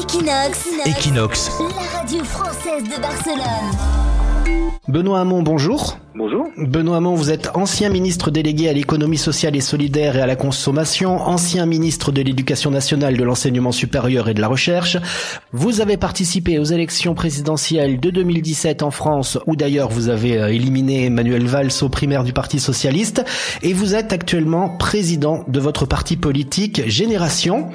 Equinox. Equinox. La radio française de Barcelone. Benoît Hamon, bonjour. Bonjour. Benoît Hamon, vous êtes ancien ministre délégué à l'économie sociale et solidaire et à la consommation, ancien ministre de l'éducation nationale, de l'enseignement supérieur et de la recherche. Vous avez participé aux élections présidentielles de 2017 en France, où d'ailleurs vous avez euh, éliminé Emmanuel Valls aux primaires du Parti socialiste, et vous êtes actuellement président de votre parti politique Génération.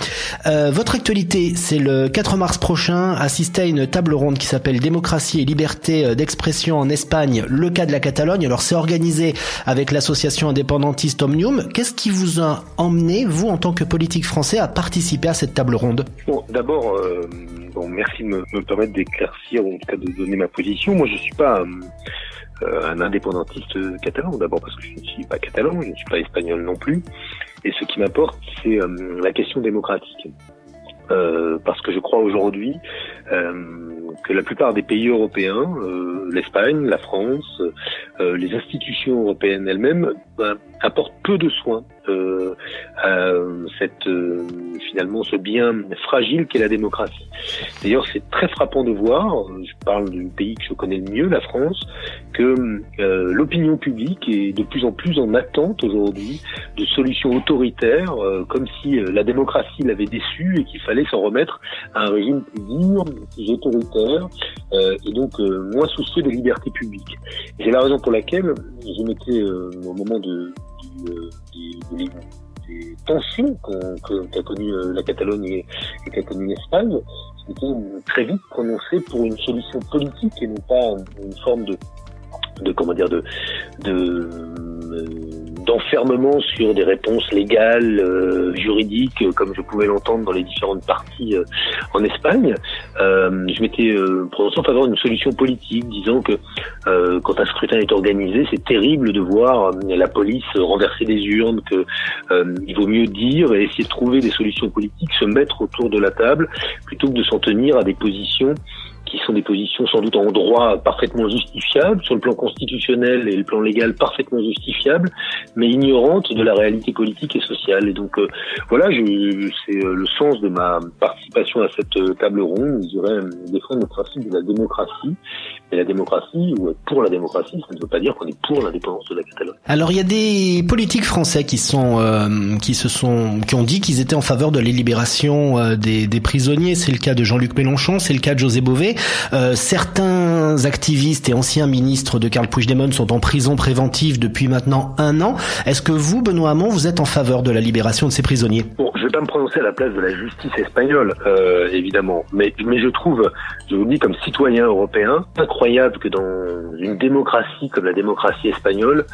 Euh, votre actualité, c'est le 4 mars prochain, assister à une table ronde qui s'appelle Démocratie et liberté euh, d'expression en Espagne, le cas de la Catalogne. Alors c'est organisé avec l'association indépendantiste Omnium. Qu'est-ce qui vous a emmené, vous en tant que politique français, à participer à cette table ronde? Bon, d'abord, euh, merci de me, me permettre d'éclaircir, ou en tout cas de donner ma position. Moi, je suis pas euh, un indépendantiste catalan, d'abord parce que je ne suis pas catalan, je ne suis pas espagnol non plus. Et ce qui m'importe, c'est euh, la question démocratique. Euh, parce que je crois aujourd'hui euh, que la plupart des pays européens, euh, l'Espagne, la France, euh, les institutions européennes elles-mêmes, ben, apportent peu de soins à cette finalement ce bien fragile qu'est la démocratie. D'ailleurs, c'est très frappant de voir, je parle du pays que je connais le mieux, la France, que l'opinion publique est de plus en plus en attente aujourd'hui de solutions autoritaires, comme si la démocratie l'avait déçu et qu'il fallait s'en remettre à un régime plus dur, plus autoritaire, euh, et donc euh, moins soucieux des libertés publiques. C'est la raison pour laquelle je m'étais, euh, au moment de, de, de, des, des tensions qu'a connu la Catalogne et, et qu'a connu l'Espagne, je m'étais très vite prononcé pour une solution politique et non pas une forme de, de comment dire, de, de d'enfermement sur des réponses légales, euh, juridiques, comme je pouvais l'entendre dans les différentes parties euh, en Espagne. Euh, je m'étais euh, prononcé en faveur d'une solution politique, disant que euh, quand un scrutin est organisé, c'est terrible de voir la police renverser des urnes, que il vaut mieux dire et essayer de trouver des solutions politiques, se mettre autour de la table, plutôt que de s'en tenir à des positions qui sont des positions sans doute en droit parfaitement justifiables, sur le plan constitutionnel et le plan légal parfaitement justifiables, mais ignorantes de la réalité politique et sociale. Et donc euh, voilà, c'est euh, le sens de ma participation à cette euh, table ronde, je dirais défendre le principe de la démocratie. Et la démocratie, ou être pour la démocratie, ça ne veut pas dire qu'on est pour l'indépendance de la Catalogne. Alors il y a des politiques français qui sont, euh, qui se sont, qui ont dit qu'ils étaient en faveur de la libération euh, des, des prisonniers. C'est le cas de Jean-Luc Mélenchon, c'est le cas de José Bové. Euh, certains activistes et anciens ministres de Karl Puigdemont sont en prison préventive depuis maintenant un an. Est-ce que vous, Benoît Hamon, vous êtes en faveur de la libération de ces prisonniers? Bon, pas me prononcer à la place de la justice espagnole, euh, évidemment, mais, je trouve, je vous dis comme citoyen européen, incroyable que dans une démocratie comme la démocratie espagnole,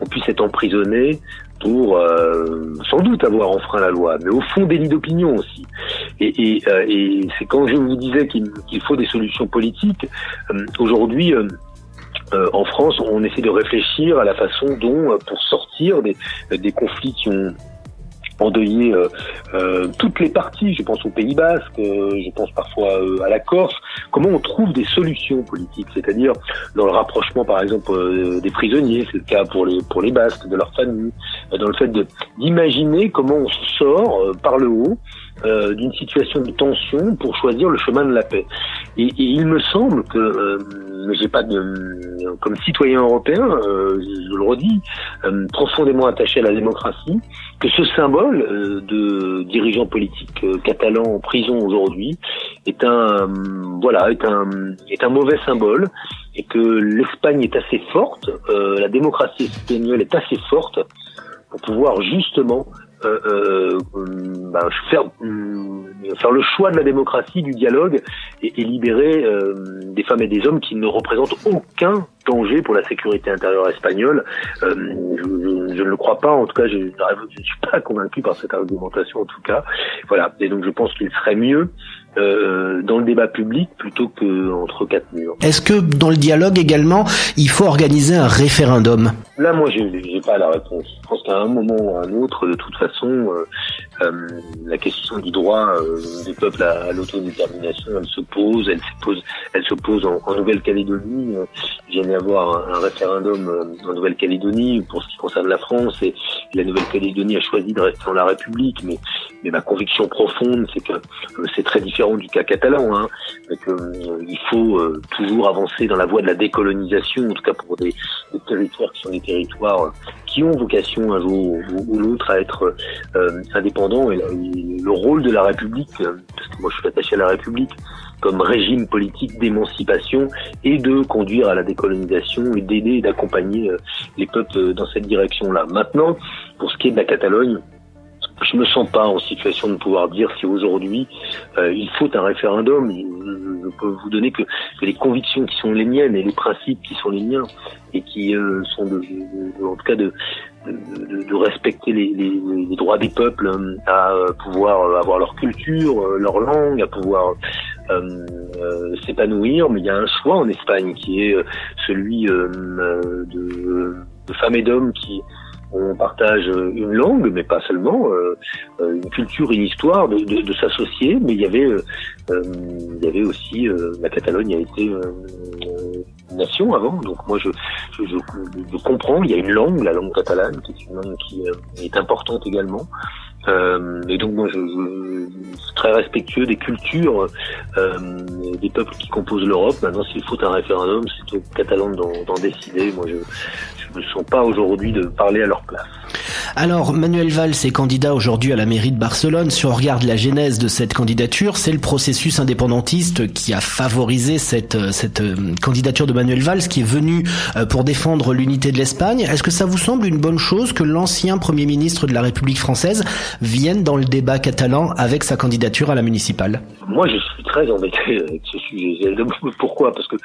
on puisse être emprisonné pour euh, sans doute avoir enfreint la loi, mais au fond délit d'opinion aussi. Et, euh, c'est quand je vous disais qu'il faut des solutions politiques. Aujourd'hui, en France, on essaie de réfléchir à la façon dont, pour sortir des conflits qui ont endeuillé euh, euh, toutes les parties, je pense au Pays Basque, euh, je pense parfois à la Corse, comment on trouve des solutions politiques, c'est-à-dire dans le rapprochement par exemple des prisonniers, c'est le cas pour les pour les Basques, de leur famille, dans le fait d'imaginer comment on sort par le haut euh, d'une situation de tension pour choisir le chemin de la paix. Et, et il me semble que, euh, j'ai pas de, comme citoyen européen, euh, je le redis, profondément attaché à la démocratie, que ce symbole de dirigeants politiques catalans en prison aujourd'hui est un, voilà, est un, est un mauvais symbole et que l'Espagne est assez forte, la démocratie espagnole est assez forte pour pouvoir justement euh, euh, bah, faire, faire le choix de la démocratie, du dialogue et, et libérer euh, des femmes et des hommes qui ne représentent aucun danger pour la sécurité intérieure espagnole. Euh, je, je, je, ne le crois pas, en tout cas, je ne suis pas convaincu par cette argumentation, en tout cas. Voilà, et donc je pense qu'il serait mieux euh, dans le débat public plutôt que entre quatre murs. Est-ce que dans le dialogue également, il faut organiser un référendum? Là, moi, j'ai pas la réponse. Je pense qu'à un moment ou à un autre, de toute façon, euh, euh, la question du droit des peuples à, à l'autodétermination, elle se pose, elle se pose, elle se pose en, en Nouvelle-Calédonie. Il vient d'y avoir un, un référendum en Nouvelle-Calédonie pour ce qui concerne la France et la Nouvelle-Calédonie a choisi de rester dans la République, mais, ma conviction profonde, c'est que euh, c'est très différent du cas catalan, hein, euh, il faut euh, toujours avancer dans la voie de la décolonisation, en tout cas pour des, des territoires qui sont des territoires qui ont vocation un jour ou, l'autre à être indépendants. Et le rôle de la République, parce que moi je suis attaché à la République, comme régime politique d'émancipation et de conduire à la décolonisation et d'aider et d'accompagner les peuples dans cette direction-là. Maintenant, pour ce qui est de la Catalogne, je me sens pas en situation de pouvoir dire si aujourd'hui euh, il faut un référendum. Je, peux vous donner que, les convictions qui sont les miennes et les principes qui sont les miens et qui euh, sont de, en tout cas de, de, respecter les, les, les, droits des peuples hein, à pouvoir avoir leur culture, leur langue, à pouvoir euh, s'épanouir. Mais il y a un choix en Espagne qui est celui de, de femmes et d'hommes qui on partage une langue, mais pas seulement, euh, euh, une culture, une histoire, de, de, de s'associer. Mais il y avait, euh, il y avait aussi la Catalogne a été une nation avant. Donc moi, je, je, je, comprends. Il y a une langue, la langue catalane, qui est une langue qui est importante également. Euh, et donc moi, je, je, suis très respectueux des cultures euh, des peuples qui composent l'Europe. Maintenant, s'il faut un référendum, c'est aux Catalans d'en décider. Moi, je ne me sens pas aujourd'hui de parler à leur place. Alors, Manuel Valls est candidat aujourd'hui à la mairie de Barcelone. Si on regarde la genèse de cette candidature, c'est le processus indépendantiste qui a favorisé cette, euh, cette euh, candidature de Manuel Valls, qui est venu euh, pour défendre l'unité de l'Espagne. Est-ce que ça vous semble une bonne chose que l'ancien Premier ministre de la République française vienne dans le débat catalan avec sa candidature à la municipale? Moi, je suis très embêté avec ce sujet. Pourquoi? Parce que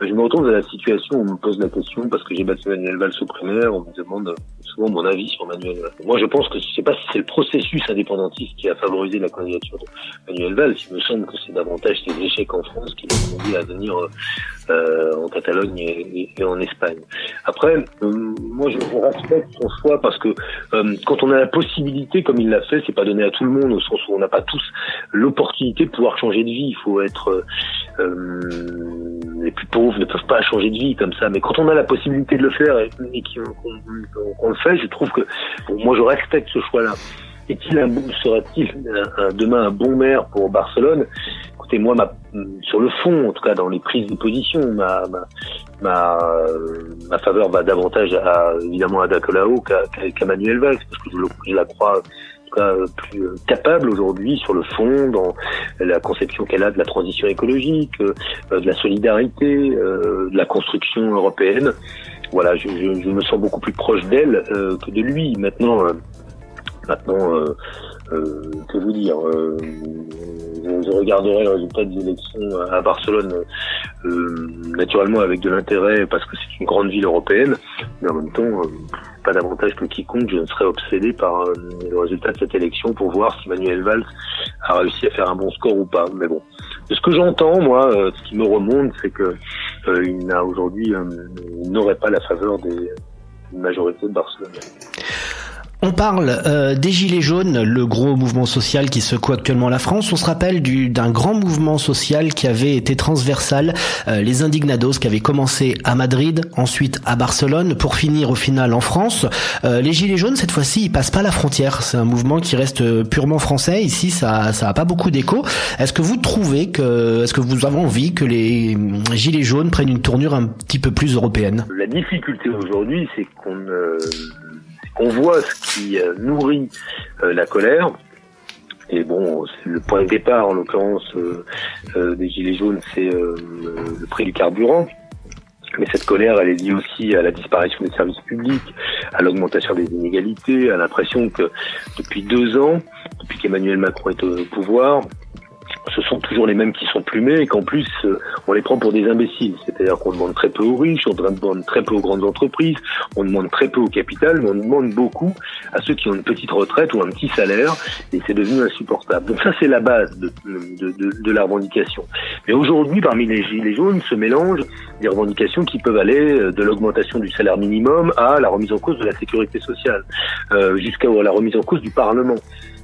je me retrouve dans la situation où on me pose la question, parce que j'ai battu Manuel Valls au primaire, on me demande souvent mon avis sur Manuel Moi, je pense que je sais pas si c'est le processus indépendantiste qui a favorisé la candidature de Manuel Valls. Il me semble que c'est davantage ses échecs en France qui l'ont conduit à venir euh, en Catalogne et, en Espagne. Après, euh, moi, je respecte son choix parce que euh, quand on a la possibilité, comme il l'a fait, c'est pas donné à tout le monde au sens où on n'a pas tous l'opportunité de pouvoir changer de vie. Il faut être les plus pauvres ne peuvent pas changer de vie comme ça. Mais quand on a la possibilité de le faire et, qu'on le fait, je trouve que moi je respecte ce choix-là. Est-il un sera-t-il demain un bon maire pour Barcelone Écoutez, moi, sur le fond, en tout cas dans les prises de position, ma, ma, ma, faveur va davantage à, évidemment à Dacolao qu'à Manuel Valls, parce que je la crois plus euh, capable aujourd'hui sur le fond dans la conception qu'elle a de la transition écologique, euh, de la solidarité, euh, de la construction européenne. Voilà, je, je, me sens beaucoup plus proche d'elle que de lui. Maintenant, maintenant, que vous dire je, regarderai le résultat des élections à Barcelone naturellement avec de l'intérêt parce que c'est une grande ville européenne, mais en même temps, pas davantage que quiconque, je ne serais obsédé par euh, le résultat de cette élection pour voir si Manuel Valls a réussi à faire un bon score ou pas. Mais bon, ce que j'entends, moi, euh, ce qui me remonte, c'est que euh, il n'a aujourd'hui, n'aurait pas la faveur des majorités de Barcelone. On parle euh, des Gilets jaunes, le gros mouvement social qui secoue actuellement la France. On se rappelle d'un grand mouvement social qui avait été transversal, euh, les Indignados, qui avait commencé à Madrid, ensuite à Barcelone, pour finir au final en France. Euh, les Gilets jaunes, cette fois-ci, ils passent pas la frontière. C'est un mouvement qui reste purement français. Ici, ça, ça a pas beaucoup d'écho. Est-ce que vous trouvez que, est-ce que vous avez envie que les Gilets jaunes prennent une tournure un petit peu plus européenne? La difficulté aujourd'hui, c'est qu'on on voit ce qui euh, nourrit euh, la colère. Et bon, le point de départ, en l'occurrence, euh, des Gilets jaunes, c'est le prix du carburant. Mais cette colère, elle est liée aussi à la disparition des services publics, à l'augmentation des inégalités, à l'impression que depuis deux ans, depuis qu'Emmanuel Macron est au pouvoir, ce sont toujours les mêmes qui sont plumés et qu'en plus euh, on les prend pour des imbéciles. C'est-à-dire qu'on demande très peu aux riches, on demande très peu aux grandes entreprises, on demande très peu au capital, mais on demande beaucoup à ceux qui ont une petite retraite ou un petit salaire et c'est devenu insupportable. Donc ça c'est la base de, de, la revendication. Mais aujourd'hui parmi les gilets jaunes se mélangent des revendications qui peuvent aller euh, de l'augmentation du salaire minimum à la remise en cause de la sécurité sociale, euh, jusqu'à la remise en cause du Parlement.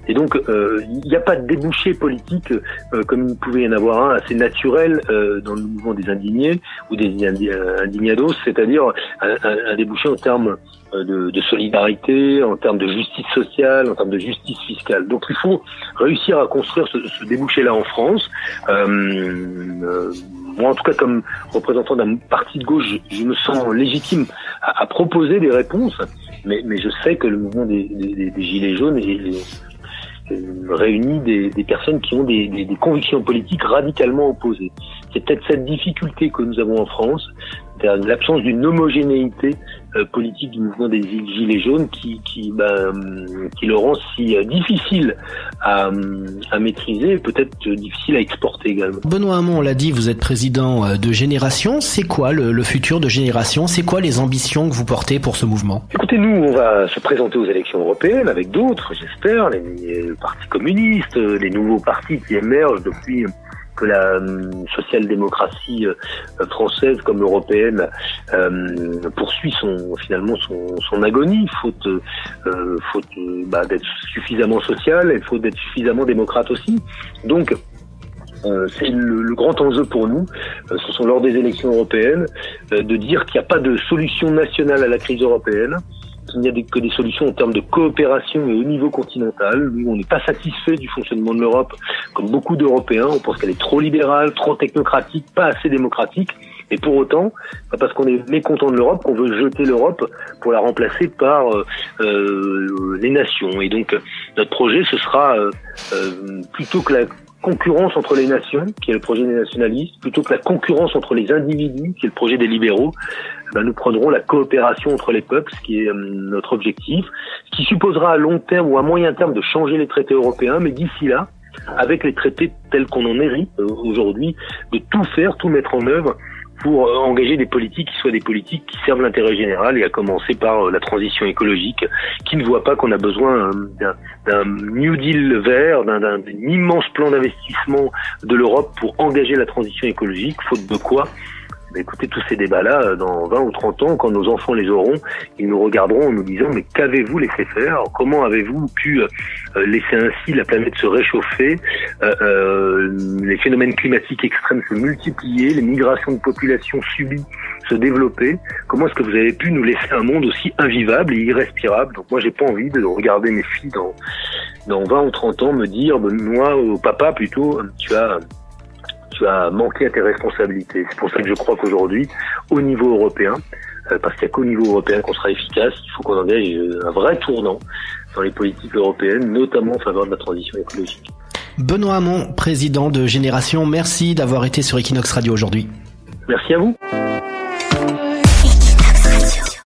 Et donc, euh, il n'y a pas de débouché politique euh, comme il pouvait y en avoir un assez naturel euh, dans le mouvement des indignés ou des indignados, c'est-à-dire un, un, débouché en termes de, de, solidarité, en termes de justice sociale, en termes de justice fiscale. Donc il faut réussir à construire ce, ce débouché-là en France. Euh, euh, moi, en tout cas, comme représentant d'un parti de gauche, je, je me sens légitime à, à, proposer des réponses, mais, mais je sais que le mouvement des, des, des Gilets jaunes est, réunit des, personnes qui ont des, des, convictions politiques radicalement opposées. C'est peut-être cette difficulté que nous avons en France, l'absence d'une homogénéité euh, politique du mouvement des Gilets jaunes qui, qui, ben, qui le rend si euh, difficile à, à maîtriser et peut-être difficile à exporter également. Benoît Hamon, on l'a dit, vous êtes président euh, de Génération. C'est quoi le, le, futur de Génération? C'est quoi les ambitions que vous portez pour ce mouvement? Écoutez, nous, on va se présenter aux élections européennes avec d'autres, j'espère, les, les partis communistes, les nouveaux partis qui émergent depuis que la euh, social-démocratie euh, française comme européenne euh, poursuit son finalement son, agonie, faute bah, d'être suffisamment social et faute d'être suffisamment démocrate aussi. Donc c'est le, grand enjeu pour nous, ce sont lors des élections européennes, de dire qu'il n'y a pas de solution nationale à la crise européenne, qu'il n'y a que des solutions en termes de coopération et au niveau continental. Nous, on n'est pas satisfait du fonctionnement de l'Europe, comme beaucoup d'Européens. On pense qu'elle est trop libérale, trop technocratique, pas assez démocratique. Et pour autant, pas parce qu'on est mécontent de l'Europe qu'on veut jeter l'Europe pour la remplacer par euh, euh, les nations. Et donc, notre projet, ce sera euh, plutôt que la concurrence entre les nations, qui est le projet des nationalistes, plutôt que la concurrence entre les individus, qui est le projet des libéraux, ben nous prendrons la coopération entre les peuples, ce qui est euh, notre objectif, ce qui supposera à long terme ou à moyen terme de changer les traités européens, mais d'ici là, avec les traités tels qu'on en hérite euh, aujourd'hui, de tout faire, tout mettre en œuvre pour euh, engager des politiques qui soient des politiques qui servent l'intérêt général et à commencer par la transition écologique qui ne voit pas qu'on a besoin d'un New Deal vert, d'un immense plan d'investissement de l'Europe pour engager la transition écologique, faute de quoi écoutez, tous ces débats-là, euh, dans 20 ou 30 ans, quand nos enfants les auront, ils nous regarderont en nous disant, mais qu'avez-vous laissé faire? Comment avez-vous pu euh, laisser ainsi la planète se réchauffer, euh, les phénomènes climatiques extrêmes se multiplier, les migrations de population subies se développer Comment est-ce que vous avez pu nous laisser un monde aussi invivable et irrespirable? Donc moi, j'ai pas envie de regarder mes filles dans, dans 20 ou 30 ans me dire, moi, au papa plutôt, tu as as manqué à tes responsabilités. C'est pour ça que je crois qu'aujourd'hui, au niveau européen, euh, parce qu'il n'y a qu'au niveau européen qu'on sera efficace, il faut qu'on engage euh, un vrai tournant dans les politiques européennes, notamment en faveur de la transition écologique. Benoît Hamon, président de Génération, merci d'avoir été sur Equinox Radio aujourd'hui. Merci à vous.